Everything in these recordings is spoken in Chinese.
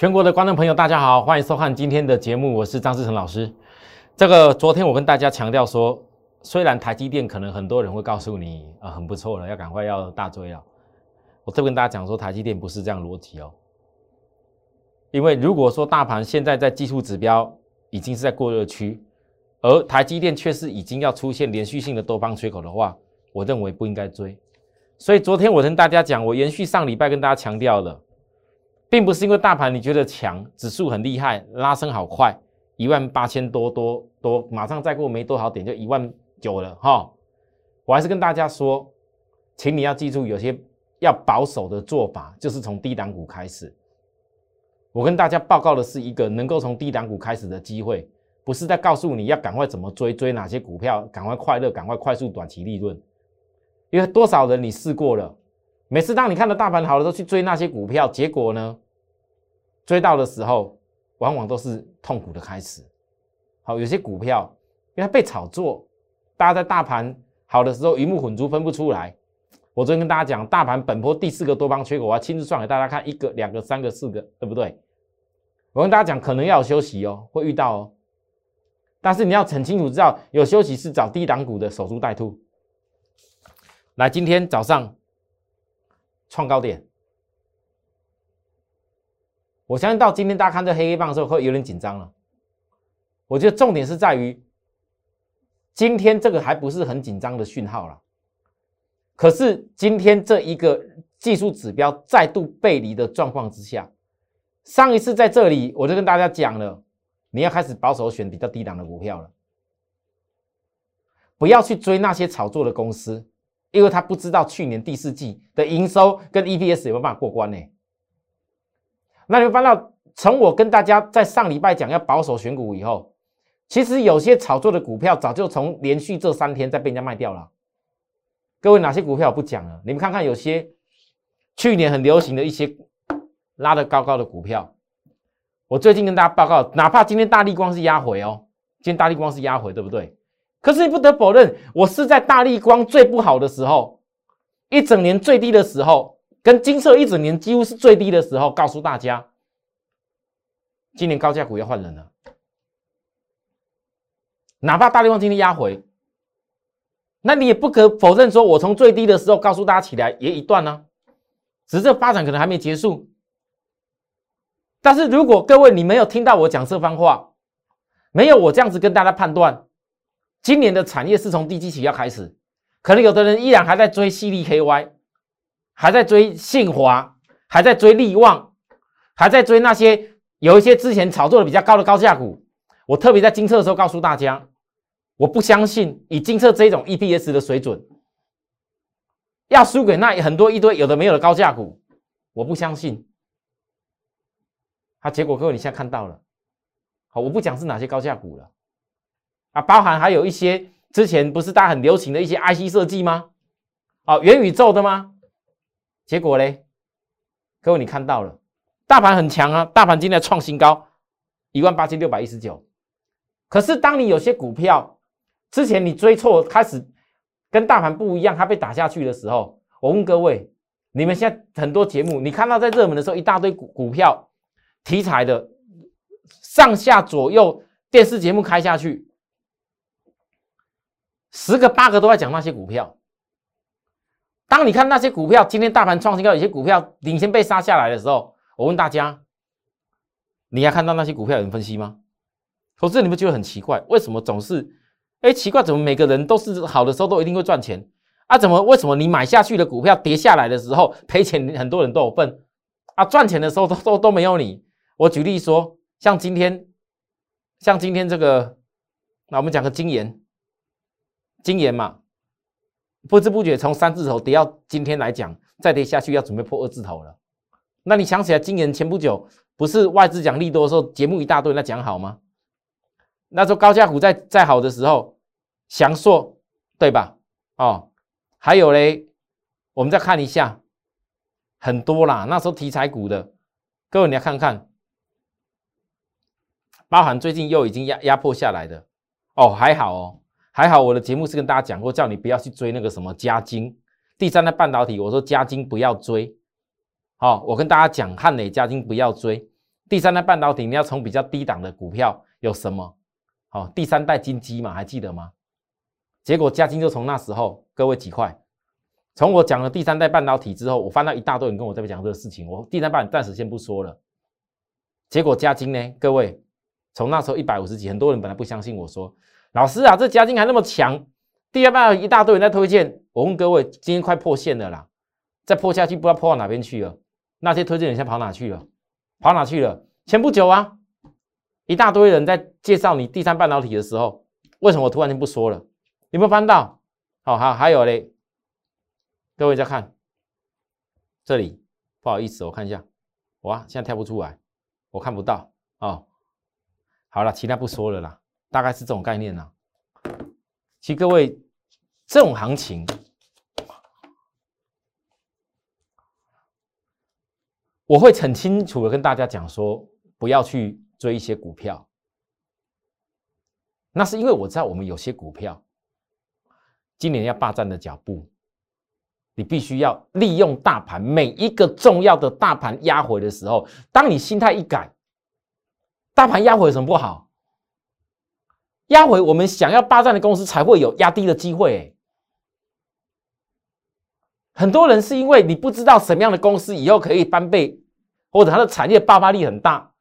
全国的观众朋友，大家好，欢迎收看今天的节目，我是张志成老师。这个昨天我跟大家强调说，虽然台积电可能很多人会告诉你啊很不错了，要赶快要大追了，我特别跟大家讲说，台积电不是这样逻辑哦。因为如果说大盘现在在技术指标已经是在过热区，而台积电却是已经要出现连续性的多方缺口的话，我认为不应该追。所以昨天我跟大家讲，我延续上礼拜跟大家强调的。并不是因为大盘你觉得强，指数很厉害，拉升好快，一万八千多多多，马上再过没多少点就一万九了哈。我还是跟大家说，请你要记住，有些要保守的做法，就是从低档股开始。我跟大家报告的是一个能够从低档股开始的机会，不是在告诉你要赶快怎么追，追哪些股票，赶快快乐，赶快快速短期利润。因为多少人你试过了？每次当你看到大盘好的时候，去追那些股票，结果呢，追到的时候，往往都是痛苦的开始。好，有些股票因为它被炒作，大家在大盘好的时候鱼目混珠，分不出来。我昨天跟大家讲，大盘本波第四个多方缺口，我要亲自算给大家看，一个、两个、三个、四个，对不对？我跟大家讲，可能要休息哦，会遇到哦。但是你要很清楚知道，有休息是找低档股的守株待兔。来，今天早上。创高点，我相信到今天大家看这黑黑棒的时候会有点紧张了。我觉得重点是在于，今天这个还不是很紧张的讯号了。可是今天这一个技术指标再度背离的状况之下，上一次在这里我就跟大家讲了，你要开始保守选比较低档的股票了，不要去追那些炒作的公司。因为他不知道去年第四季的营收跟 EPS 有没有办法过关呢？那你会发现，从我跟大家在上礼拜讲要保守选股以后，其实有些炒作的股票早就从连续这三天在被人家卖掉了。各位哪些股票我不讲了？你们看看有些去年很流行的一些拉得高高的股票，我最近跟大家报告，哪怕今天大力光是压回哦，今天大力光是压回，对不对？可是你不得否认，我是在大力光最不好的时候，一整年最低的时候，跟金色一整年几乎是最低的时候，告诉大家，今年高价股要换人了。哪怕大力光今天压回，那你也不可否认，说我从最低的时候告诉大家起来也一段呢，只是这发展可能还没结束。但是如果各位你没有听到我讲这番话，没有我这样子跟大家判断。今年的产业是从低基企要开始，可能有的人依然还在追犀利 KY，还在追信华，还在追利旺，还在追那些有一些之前炒作的比较高的高价股。我特别在金测的时候告诉大家，我不相信以金测这种 EPS 的水准，要输给那很多一堆有的没有的高价股，我不相信。好，结果各位你现在看到了，好，我不讲是哪些高价股了。啊，包含还有一些之前不是大家很流行的一些 IC 设计吗？哦，元宇宙的吗？结果嘞，各位你看到了，大盘很强啊，大盘今天创新高，一万八千六百一十九。可是当你有些股票之前你追错，开始跟大盘不一样，它被打下去的时候，我问各位，你们现在很多节目，你看到在热门的时候，一大堆股股票题材的上下左右电视节目开下去。十个八个都在讲那些股票。当你看那些股票今天大盘创新高，有些股票领先被杀下来的时候，我问大家：你还看到那些股票有人分析吗？投资你们觉得很奇怪，为什么总是？哎，奇怪，怎么每个人都是好的时候都一定会赚钱啊？怎么为什么你买下去的股票跌下来的时候赔钱，很多人都有份啊？赚钱的时候都都都没有你。我举例说，像今天，像今天这个，那我们讲个金研。今年嘛，不知不觉从三字头跌到今天来讲，再跌下去要准备破二字头了。那你想起来，今年前不久不是外资讲利多的时候，节目一大堆，那讲好吗？那时候高价股在在好的时候，祥硕对吧？哦，还有嘞，我们再看一下，很多啦。那时候题材股的，各位你要看看，包含最近又已经压压迫下来的哦，还好哦。还好我的节目是跟大家讲过，叫你不要去追那个什么加金。第三代半导体，我说加金不要追。好，我跟大家讲汉磊加金不要追。第三代半导体你要从比较低档的股票有什么？好，第三代金基嘛，还记得吗？结果嘉金就从那时候，各位几块？从我讲了第三代半导体之后，我翻到一大堆人跟我这边讲这个事情，我第三代暂时先不说了。结果嘉金呢？各位，从那时候一百五十几，很多人本来不相信我说，老师啊，这嘉金还那么强，第二半一大堆人在推荐。我问各位，今天快破线了啦，再破下去不知道破到哪边去了。那些推荐人现在跑哪去了？跑哪去了？前不久啊，一大堆人在介绍你第三半导体的时候，为什么我突然间不说了？有没有翻到？好，好，还有嘞，各位再看这里，不好意思，我看一下，哇，现在跳不出来，我看不到哦。好了，其他不说了啦，大概是这种概念啦。其实各位，这种行情。我会很清楚的跟大家讲说，不要去追一些股票。那是因为我知道我们有些股票今年要霸占的脚步，你必须要利用大盘每一个重要的大盘压回的时候，当你心态一改，大盘压回有什么不好？压回我们想要霸占的公司才会有压低的机会。很多人是因为你不知道什么样的公司以后可以翻倍，或者它的产业爆发力很大，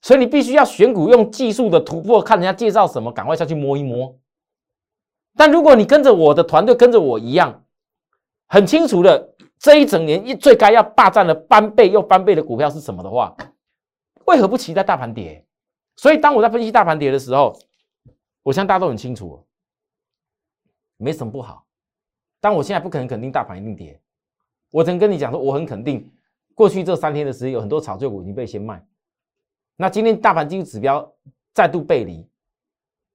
所以你必须要选股用技术的突破，看人家介绍什么，赶快下去摸一摸。但如果你跟着我的团队，跟着我一样，很清楚的这一整年一最该要霸占的翻倍又翻倍的股票是什么的话，为何不期待大盘跌？所以当我在分析大盘跌的时候，我相信大家都很清楚，没什么不好。但我现在不可能肯定大盘一定跌，我曾跟你讲说，我很肯定，过去这三天的时间有很多炒作股已经被先卖。那今天大盘经济指标再度背离，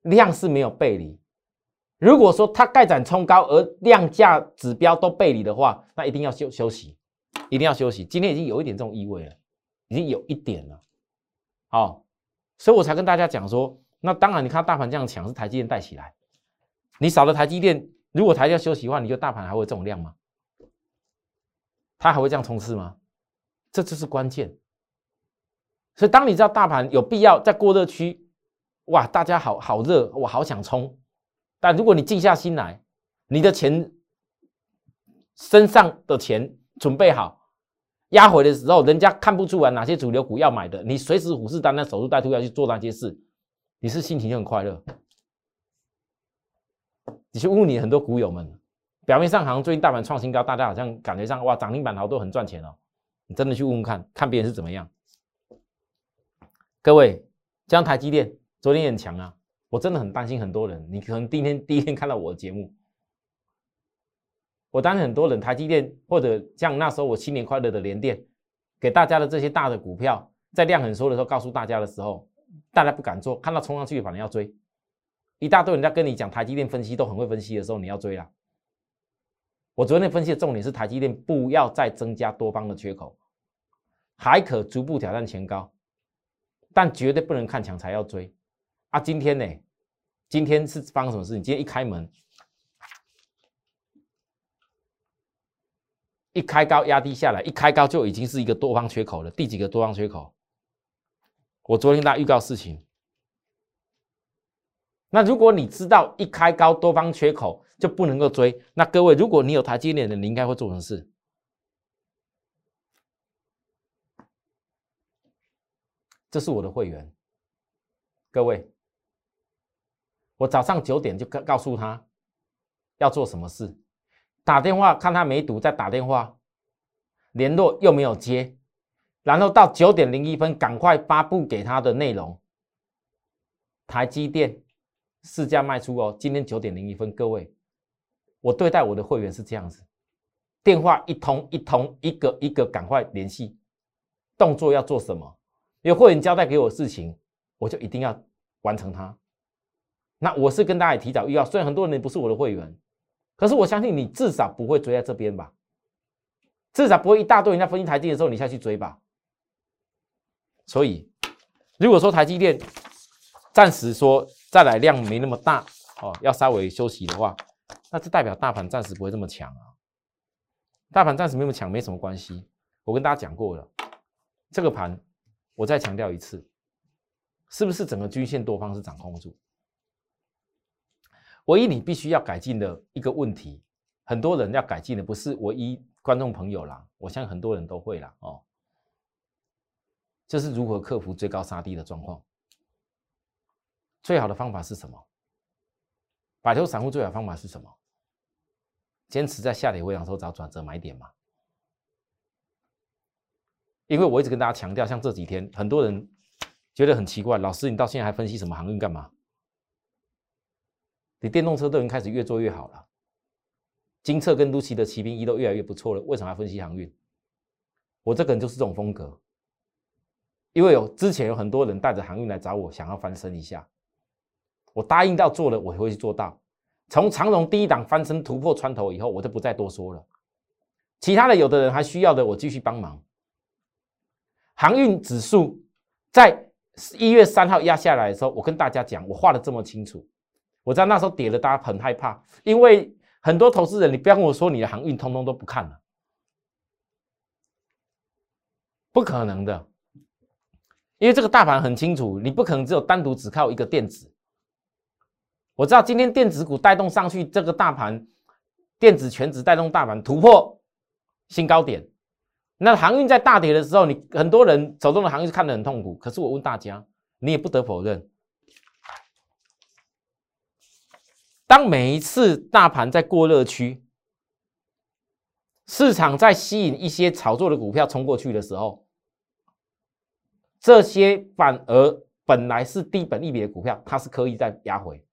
量是没有背离。如果说它盖展冲高而量价指标都背离的话，那一定要休休息，一定要休息。今天已经有一点这种意味了，已经有一点了。好，所以我才跟大家讲说，那当然你看大盘这样强是台积电带起来，你少了台积电。如果台要休息的话，你就大盘还会这种量吗？它还会这样冲刺吗？这就是关键。所以当你知道大盘有必要在过热区，哇，大家好好热，我好想冲。但如果你静下心来，你的钱身上的钱准备好，压回的时候，人家看不出来哪些主流股要买的，你随时虎视眈眈、守株待兔要去做那些事，你是心情就很快乐。你去问你很多股友们，表面上好像最近大盘创新高，大家好像感觉上哇涨停板好多很赚钱哦。你真的去问问看看别人是怎么样？各位，像台积电昨天很强啊，我真的很担心很多人。你可能第一天第一天看到我的节目，我担心很多人台积电或者像那时候我新年快乐的联电，给大家的这些大的股票，在量很缩的时候告诉大家的时候，大家不敢做，看到冲上去反而要追。一大堆人在跟你讲台积电分析都很会分析的时候，你要追了。我昨天分析的重点是台积电不要再增加多方的缺口，还可逐步挑战前高，但绝对不能看强才要追。啊，今天呢？今天是发生什么事情？今天一开门，一开高压低下来，一开高就已经是一个多方缺口了。第几个多方缺口？我昨天大家预告事情。那如果你知道一开高多方缺口就不能够追，那各位，如果你有台积电的，你应该会做什么事？这是我的会员，各位，我早上九点就告告诉他要做什么事，打电话看他没读，再打电话联络又没有接，然后到九点零一分赶快发布给他的内容，台积电。市价卖出哦，今天九点零一分，各位，我对待我的会员是这样子，电话一通一通，一个一个赶快联系，动作要做什么？有会员交代给我事情，我就一定要完成它。那我是跟大家提早预告，虽然很多人不是我的会员，可是我相信你至少不会追在这边吧？至少不会一大堆人家分析台积的时候你下去追吧？所以，如果说台积电暂时说。再来量没那么大哦，要稍微休息的话，那这代表大盘暂时不会这么强啊。大盘暂时没那么强没什么关系，我跟大家讲过了，这个盘我再强调一次，是不是整个均线多方是掌控住？唯一你必须要改进的一个问题，很多人要改进的不是唯一观众朋友啦，我相信很多人都会啦哦，就是如何克服追高杀低的状况。最好的方法是什么？摆脱散户最好的方法是什么？坚持在下跌回档时候找转折买点嘛。因为我一直跟大家强调，像这几天很多人觉得很奇怪，老师你到现在还分析什么航运干嘛？你电动车都已经开始越做越好了，金策跟陆奇的骑兵一都越来越不错了，为什么要分析航运？我这个人就是这种风格，因为有之前有很多人带着航运来找我，想要翻身一下，我答应到做了，我会去做到。从长荣第一档翻身突破穿头以后，我就不再多说了。其他的有的人还需要的，我继续帮忙。航运指数在一月三号压下来的时候，我跟大家讲，我画的这么清楚。我知道那时候跌了，大家很害怕，因为很多投资人，你不要跟我说你的航运通通都不看了，不可能的，因为这个大盘很清楚，你不可能只有单独只靠一个电子。我知道今天电子股带动上去，这个大盘电子全指带动大盘突破新高点。那航运在大跌的时候，你很多人走动的航运是看得很痛苦。可是我问大家，你也不得否认。当每一次大盘在过热区，市场在吸引一些炒作的股票冲过去的时候，这些反而本来是低本利比的股票，它是刻意在压回。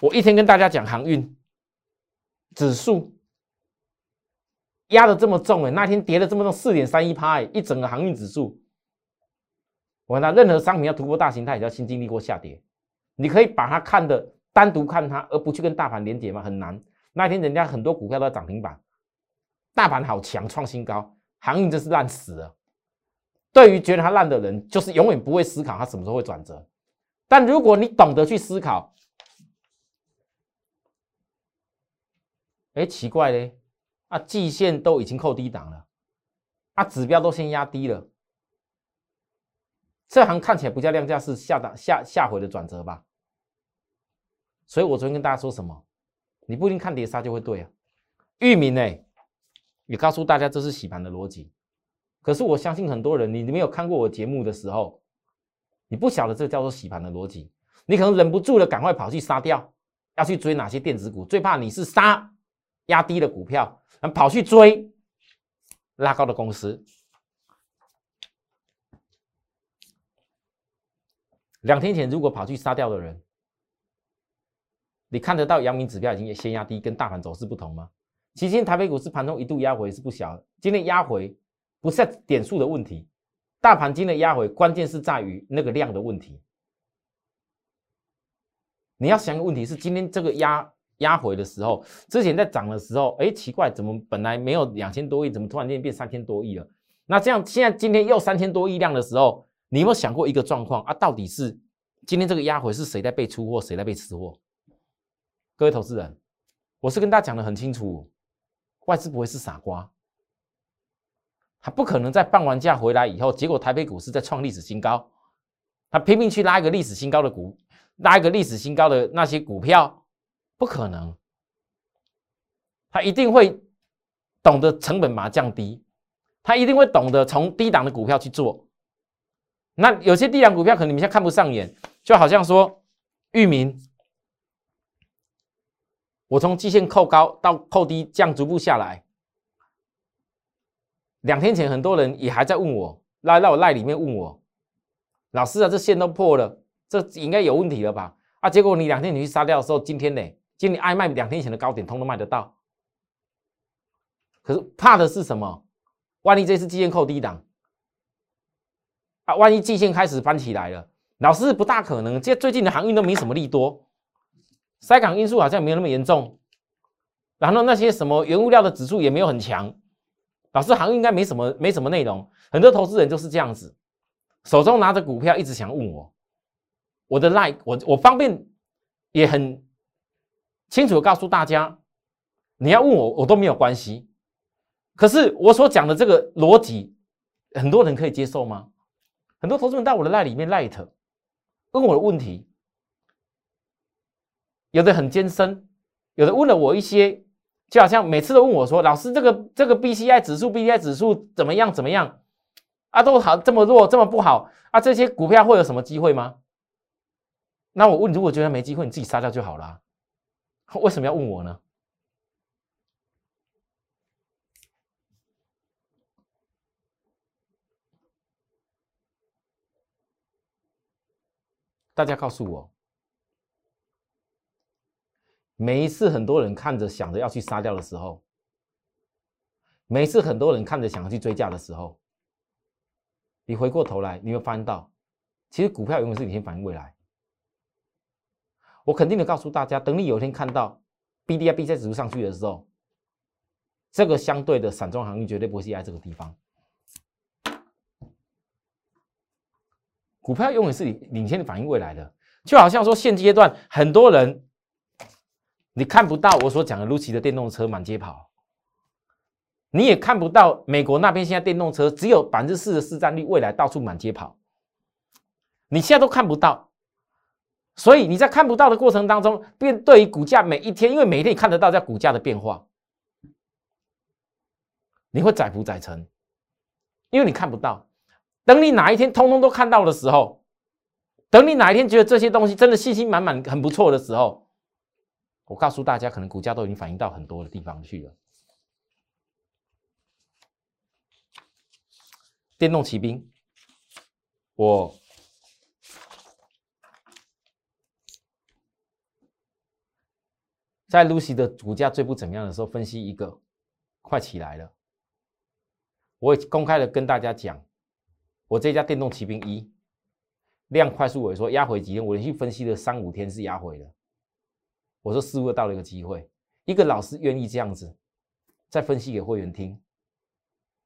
我一天跟大家讲航运指数压的这么重哎，那天跌了这么重，四点三一趴，一整个航运指数。我那任何商品要突破大形态，也要先经历过下跌。你可以把它看的单独看它，而不去跟大盘连接吗？很难。那天人家很多股票都在涨停板，大盘好强，创新高，航运真是烂死了。对于觉得它烂的人，就是永远不会思考它什么时候会转折。但如果你懂得去思考，哎，奇怪嘞，啊，季线都已经扣低档了，啊，指标都先压低了。这行看起来不叫量价，是下档下下回的转折吧？所以我昨天跟大家说什么？你不一定看跌杀就会对啊。域名呢，也告诉大家这是洗盘的逻辑。可是我相信很多人，你没有看过我节目的时候，你不晓得这叫做洗盘的逻辑。你可能忍不住的，赶快跑去杀掉，要去追哪些电子股？最怕你是杀压低的股票，跑去追拉高的公司。两天前，如果跑去杀掉的人，你看得到阳明指标已经先压低，跟大盘走势不同吗？其实今天台北股市盘中一度压回是不小，今天压回不是点数的问题，大盘今天压回关键是在于那个量的问题。你要想个问题是，今天这个压压回的时候，之前在涨的时候，哎，奇怪，怎么本来没有两千多亿，怎么突然间变三千多亿了？那这样现在今天又三千多亿量的时候。你有没有想过一个状况啊？到底是今天这个压回是谁在被出货，谁在被吃货？各位投资人，我是跟大家讲的很清楚，外资不会是傻瓜，他不可能在放完假回来以后，结果台北股市在创历史新高，他拼命去拉一个历史新高的股，拉一个历史新高的那些股票，不可能，他一定会懂得成本把它降低，他一定会懂得从低档的股票去做。那有些低档股票可能你们现在看不上眼，就好像说域名，我从季线扣高到扣低，这样逐步下来。两天前很多人也还在问我，来到我赖里面问我，老师啊，这线都破了，这应该有问题了吧？啊，结果你两天你去杀掉的时候，今天呢，今天爱卖两天前的高点，通通卖得到。可是怕的是什么？万一这次季线扣低档？啊，万一季线开始翻起来了，老师不大可能。这最近的航运都没什么利多，塞港因素好像没有那么严重。然后那些什么原物料的指数也没有很强，老师行业应该没什么没什么内容。很多投资人就是这样子，手中拿着股票一直想问我，我的 like 我我方便也很清楚的告诉大家，你要问我我都没有关系。可是我所讲的这个逻辑。很多人可以接受吗？很多投资人到我的赖里面 light 问我的问题，有的很艰深，有的问了我一些，就好像每次都问我说：“老师，这个这个 B C I 指数，B C I 指数怎么样？怎么样？啊，都好这么弱，这么不好啊？这些股票会有什么机会吗？”那我问，如果觉得没机会，你自己杀掉就好了。为什么要问我呢？大家告诉我，每一次很多人看着想着要去杀掉的时候，每一次很多人看着想要去追价的时候，你回过头来，你会发现到，其实股票永远是领先反映未来。我肯定的告诉大家，等你有一天看到 B D I B 在指数上去的时候，这个相对的散装行业绝对不会是在这个地方。股票永远是领领先反映未来的，就好像说现阶段很多人你看不到我所讲的 Lucy 的电动车满街跑，你也看不到美国那边现在电动车只有百分之四的市占率，未来到处满街跑，你现在都看不到，所以你在看不到的过程当中，便对于股价每一天，因为每一天你看得到在股价的变化，你会载浮载沉，因为你看不到。等你哪一天通通都看到的时候，等你哪一天觉得这些东西真的信心满满、很不错的时候，我告诉大家，可能股价都已经反映到很多的地方去了。电动骑兵，我在 Lucy 的股价最不怎么样的时候，分析一个快起来了，我也公开的跟大家讲。我这家电动骑兵一量快速萎缩，压回几天？我连续分析了三五天是压回的。我说似乎到了一个机会，一个老师愿意这样子再分析给会员听。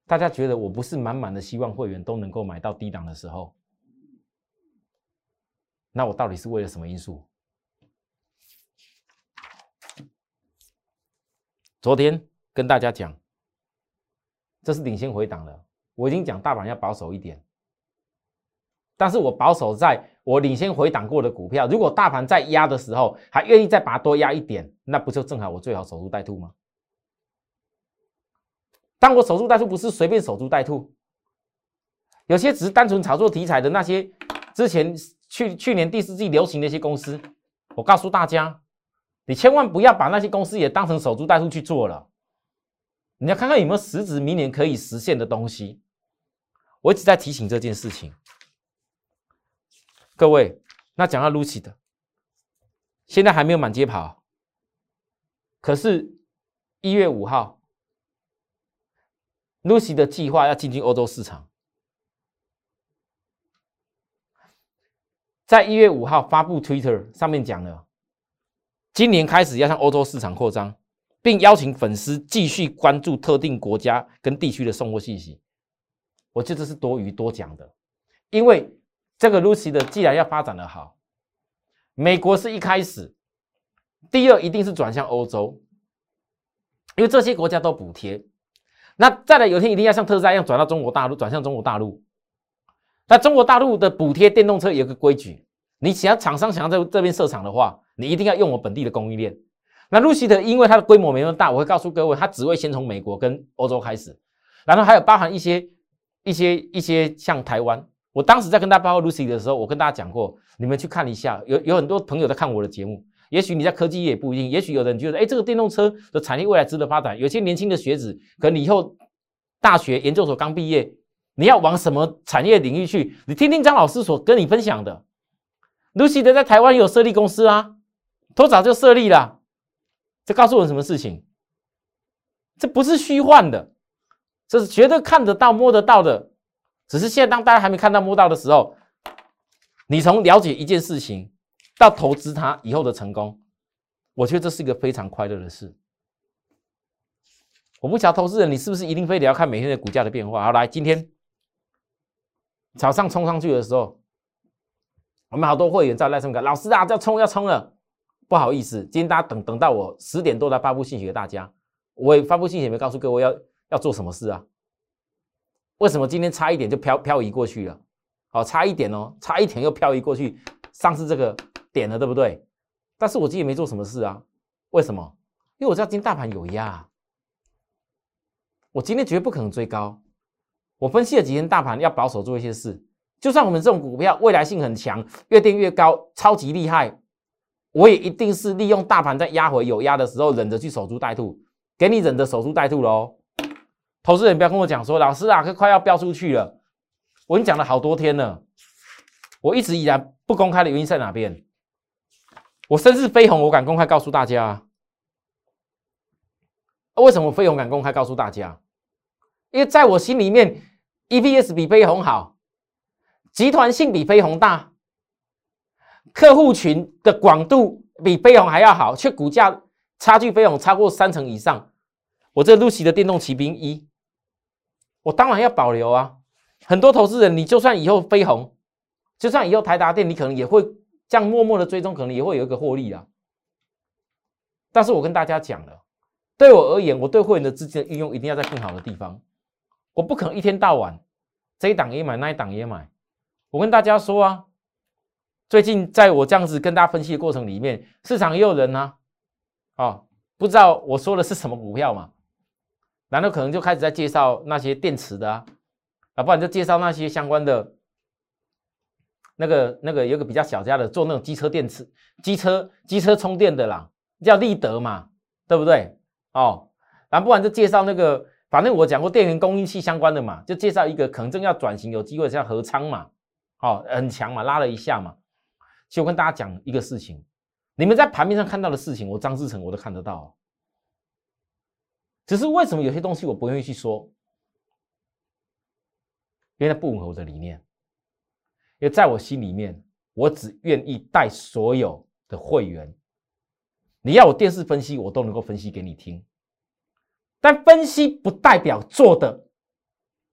大家觉得我不是满满的希望会员都能够买到低档的时候，那我到底是为了什么因素？昨天跟大家讲，这是领先回档了。我已经讲大盘要保守一点。但是我保守在我领先回档过的股票，如果大盘在压的时候，还愿意再把它多压一点，那不就正好我最好守株待兔吗？当我守株待兔不是随便守株待兔，有些只是单纯炒作题材的那些，之前去去年第四季流行的一些公司，我告诉大家，你千万不要把那些公司也当成守株待兔去做了，你要看看有没有实质明年可以实现的东西。我一直在提醒这件事情。各位，那讲到 Lucy 的，现在还没有满街跑，可是一月五号，Lucy 的计划要进军欧洲市场，在一月五号发布 Twitter 上面讲了，今年开始要向欧洲市场扩张，并邀请粉丝继续关注特定国家跟地区的送货信息。我觉得这是多余多讲的，因为。这个 Lucy 的既然要发展的好，美国是一开始，第二一定是转向欧洲，因为这些国家都补贴。那再来有一天一定要像特斯拉一样转到中国大陆，转向中国大陆。那中国大陆的补贴电动车有个规矩，你想要厂商想要在这边设厂的话，你一定要用我本地的供应链。那 Lucy 的因为它的规模没那么大，我会告诉各位，它只会先从美国跟欧洲开始，然后还有包含一些一些一些像台湾。我当时在跟大家报告 Lucy 的时候，我跟大家讲过，你们去看一下，有有很多朋友在看我的节目。也许你在科技业也不一定，也许有人觉得，哎，这个电动车的产业未来值得发展。有些年轻的学子，可能以后大学研究所刚毕业，你要往什么产业领域去？你听听张老师所跟你分享的。Lucy 的在台湾有设立公司啊，多早就设立了。这告诉我什么事情？这不是虚幻的，这是绝对看得到、摸得到的。只是现在，当大家还没看到摸到的时候，你从了解一件事情到投资它以后的成功，我觉得这是一个非常快乐的事。我不晓得投资人你是不是一定非得要看每天的股价的变化？好，来，今天早上冲上去的时候，我们好多会员在赖上面老师啊，要冲要冲了，不好意思，今天大家等等到我十点多来发布信息给大家，我也发布信息没告诉各位要要做什么事啊。为什么今天差一点就漂漂移过去了？好，差一点哦，差一点又漂移过去，上次这个点了，对不对？但是我今天没做什么事啊，为什么？因为我知道今天大盘有压，我今天绝对不可能追高。我分析了几天大盘要保守做一些事，就算我们这种股票未来性很强，越垫越高，超级厉害，我也一定是利用大盘在压回有压的时候，忍着去守株待兔，给你忍着守株待兔喽。投资人不要跟我讲说，老师啊，快快要飙出去了，我已经讲了好多天了，我一直以来不公开的原因在哪边？我身世飞鸿，我敢公开告诉大家，为什么飞鸿敢公开告诉大家？因为在我心里面，EPS 比飞鸿好，集团性比飞鸿大，客户群的广度比飞鸿还要好，却股价差距飞鸿超过三成以上。我这露西的电动骑兵一，我当然要保留啊。很多投资人，你就算以后飞鸿，就算以后台达电，你可能也会这样默默的追踪，可能也会有一个获利啊。但是我跟大家讲了，对我而言，我对会员的资金的运用一定要在更好的地方。我不可能一天到晚这一档也买，那一档也买。我跟大家说啊，最近在我这样子跟大家分析的过程里面，市场也有人呢，啊，不知道我说的是什么股票嘛？难道可能就开始在介绍那些电池的啊？啊，不然就介绍那些相关的，那个那个有个比较小家的做那种机车电池、机车机车充电的啦，叫立德嘛，对不对？哦，然后不然就介绍那个。反正我讲过电源供应器相关的嘛，就介绍一个可能正要转型有机会，像合昌嘛，哦，很强嘛，拉了一下嘛。其实我跟大家讲一个事情，你们在盘面上看到的事情，我张志成我都看得到。只是为什么有些东西我不愿意去说？因为它不吻合我的理念。因为在我心里面，我只愿意带所有的会员，你要我电视分析，我都能够分析给你听。但分析不代表做的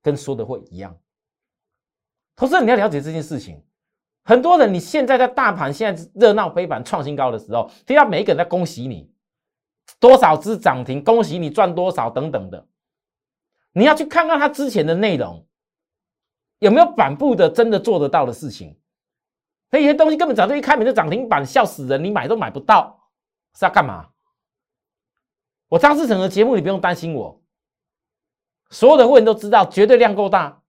跟说的会一样。投资人你要了解这件事情。很多人你现在在大盘现在热闹非凡创新高的时候，听到每一个人在恭喜你多少只涨停，恭喜你赚多少等等的。你要去看看他之前的内容有没有反复的真的做得到的事情。那些东西根本早就一开门就涨停板，笑死人，你买都买不到，是要干嘛？我张志成的节目，你不用担心我。所有的会员都知道，绝对量够大。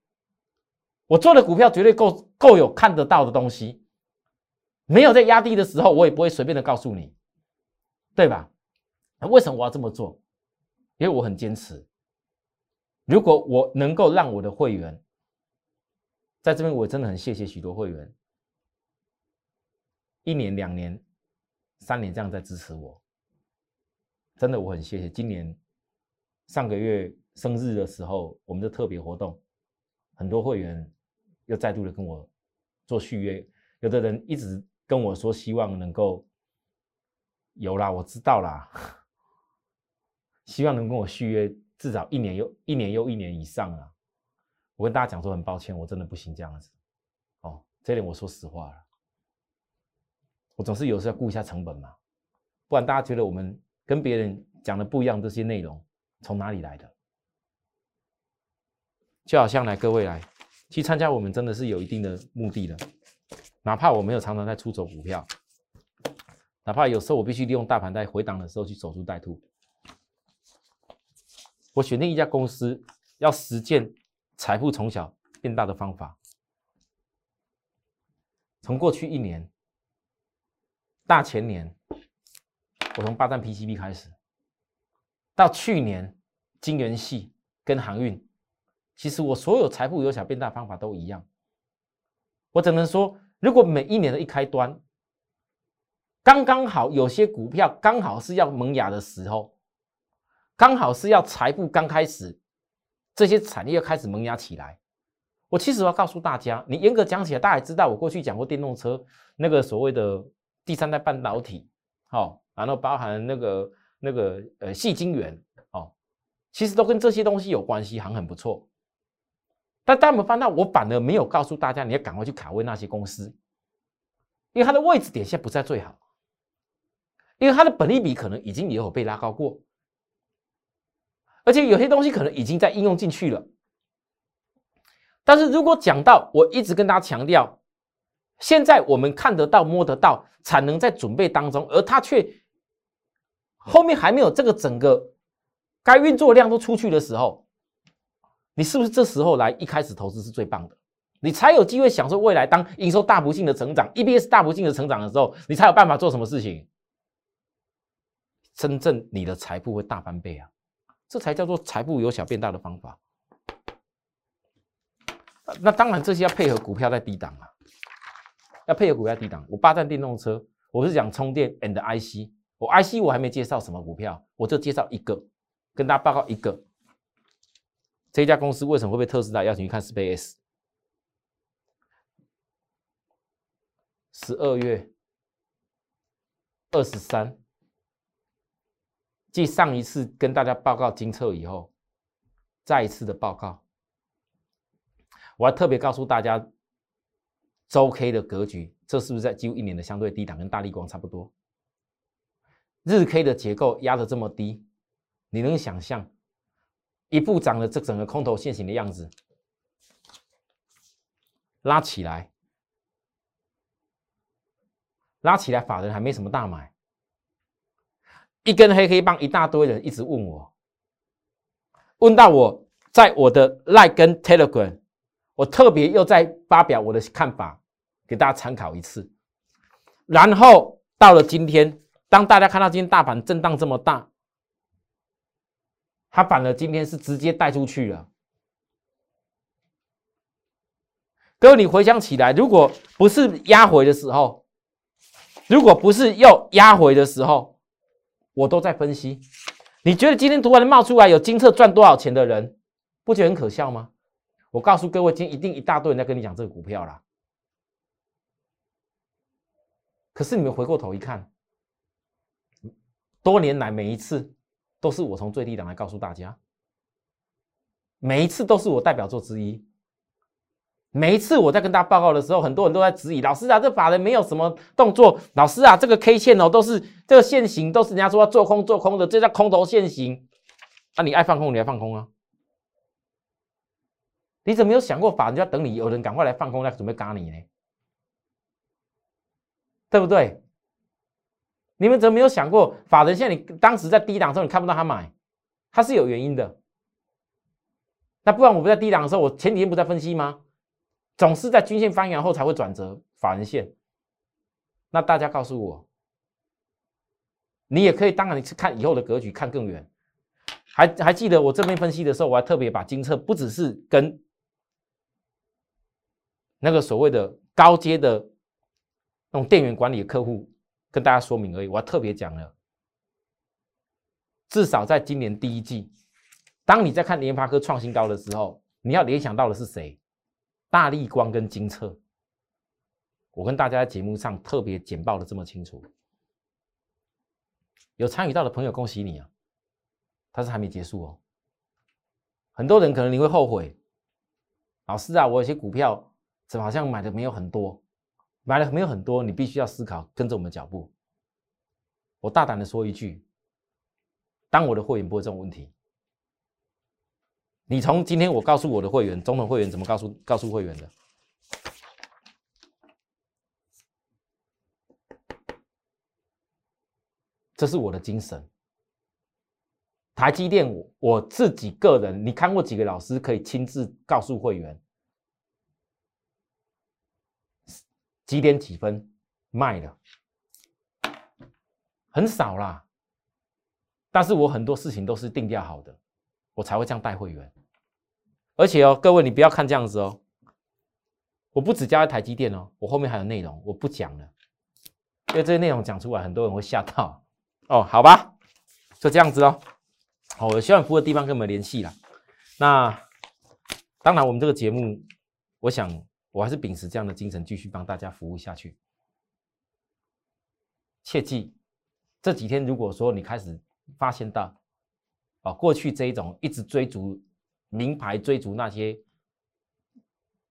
我做的股票绝对够够有看得到的东西，没有在压低的时候，我也不会随便的告诉你，对吧？为什么我要这么做？因为我很坚持。如果我能够让我的会员在这边，我真的很谢谢许多会员，一年、两年、三年这样在支持我。真的，我很谢谢。今年上个月生日的时候，我们的特别活动，很多会员又再度的跟我做续约。有的人一直跟我说，希望能够有啦，我知道啦，希望能跟我续约至少一年又一年又一年以上啊。我跟大家讲说，很抱歉，我真的不行这样子。哦，这点我说实话了，我总是有时候要顾一下成本嘛，不然大家觉得我们。跟别人讲的不一样，这些内容从哪里来的？就好像来各位来去参加，我们真的是有一定的目的的。哪怕我没有常常在出走股票，哪怕有时候我必须利用大盘在回档的时候去守株待兔。我选定一家公司，要实践财富从小变大的方法。从过去一年，大前年。我从霸占 PCB 开始，到去年金元系跟航运，其实我所有财富由小变大方法都一样。我只能说，如果每一年的一开端，刚刚好有些股票刚好是要萌芽的时候，刚好是要财富刚开始，这些产业开始萌芽起来。我其实要告诉大家，你严格讲起来，大家也知道，我过去讲过电动车那个所谓的第三代半导体，好。然后包含那个那个呃细晶圆哦，其实都跟这些东西有关系，行很不错。但大家有翻到，我反而没有告诉大家，你要赶快去卡位那些公司，因为它的位置点现在不在最好，因为它的本利比可能已经也有被拉高过，而且有些东西可能已经在应用进去了。但是如果讲到我一直跟大家强调，现在我们看得到、摸得到，产能在准备当中，而它却后面还没有这个整个该运作量都出去的时候，你是不是这时候来一开始投资是最棒的？你才有机会享受未来当营收大不幸的成长，EBS 大不幸的成长的时候，你才有办法做什么事情？真正你的财富会大翻倍啊！这才叫做财富由小变大的方法。那当然，这些要配合股票在低档啊，要配合股票低档。我霸占电动车，我是讲充电 and IC。我 IC 我还没介绍什么股票，我就介绍一个，跟大家报告一个。这家公司为什么会被特斯拉邀请去看 Space？十二月二十三。继上一次跟大家报告金测以后，再一次的报告，我还特别告诉大家周 K 的格局，这是不是在几乎一年的相对低档，跟大力光差不多？日 K 的结构压的这么低，你能想象一步涨的这整个空头线型的样子，拉起来，拉起来，法人还没什么大买。一根黑黑棒，一大堆人一直问我，问到我在我的 Like 跟 Telegram，我特别又在发表我的看法，给大家参考一次。然后到了今天，当大家看到今天大盘震荡这么大，它反而今天是直接带出去了。各位，你回想起来，如果不是压回的时候，如果不是又压回的时候，我都在分析，你觉得今天突然冒出来有金策赚多少钱的人，不觉得很可笑吗？我告诉各位，今天一定一大堆人在跟你讲这个股票啦。可是你们回过头一看，多年来每一次都是我从最低档来告诉大家，每一次都是我代表作之一。每一次我在跟大家报告的时候，很多人都在质疑老师啊，这法人没有什么动作。老师啊，这个 K 线哦，都是这个线型，都是人家说要做空做空的，这叫空头线型。啊，你爱放空，你来放空啊？你怎么没有想过法人要等你有人赶快来放空，来准备嘎你呢？对不对？你们怎么没有想过法人现在你当时在低档的时候你看不到他买，他是有原因的。那不然我不在低档的时候，我前几天不在分析吗？总是在均线翻扬后才会转折法人线。那大家告诉我，你也可以，当然你是看以后的格局，看更远。还还记得我这边分析的时候，我还特别把金策不只是跟那个所谓的高阶的那种电源管理的客户跟大家说明而已，我还特别讲了，至少在今年第一季，当你在看联发科创新高的时候，你要联想到的是谁？大力光跟金策，我跟大家在节目上特别简报的这么清楚，有参与到的朋友，恭喜你啊！但是还没结束哦。很多人可能你会后悔，老师啊，我有些股票怎么好像买的没有很多，买了没有很多，你必须要思考，跟着我们脚步。我大胆的说一句，当我的会员不会这种问题。你从今天我告诉我的会员，中统会员怎么告诉告诉会员的？这是我的精神。台积电，我我自己个人，你看过几个老师可以亲自告诉会员几点几分卖的？很少啦。但是我很多事情都是定价好的。我才会这样带会员，而且哦，各位你不要看这样子哦，我不只教在台积电哦，我后面还有内容，我不讲了，因为这些内容讲出来，很多人会吓到哦。好吧，就这样子哦。好，我希望服务的地方跟我们联系啦。那当然，我们这个节目，我想我还是秉持这样的精神，继续帮大家服务下去。切记，这几天如果说你开始发现到。啊，过去这一种一直追逐名牌、追逐那些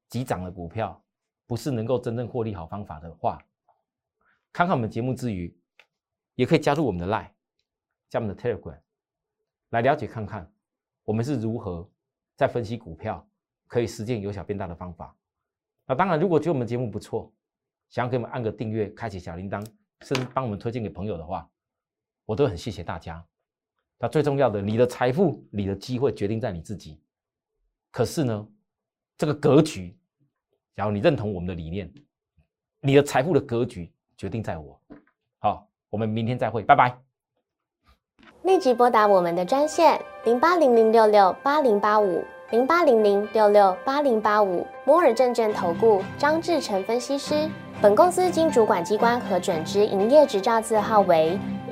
急涨的股票，不是能够真正获利好方法的话，看看我们节目之余，也可以加入我们的 Line，加我们的 Telegram，来了解看看我们是如何在分析股票，可以实践由小变大的方法。那当然，如果觉得我们节目不错，想要给我们按个订阅，开启小铃铛，甚至帮我们推荐给朋友的话，我都很谢谢大家。那最重要的，你的财富、你的机会决定在你自己。可是呢，这个格局，假如你认同我们的理念，你的财富的格局决定在我。好，我们明天再会，拜拜。立即拨打我们的专线零八零零六六八零八五零八零零六六八零八五摩尔证券投顾张志成分析师。本公司经主管机关核准之营业执照字号为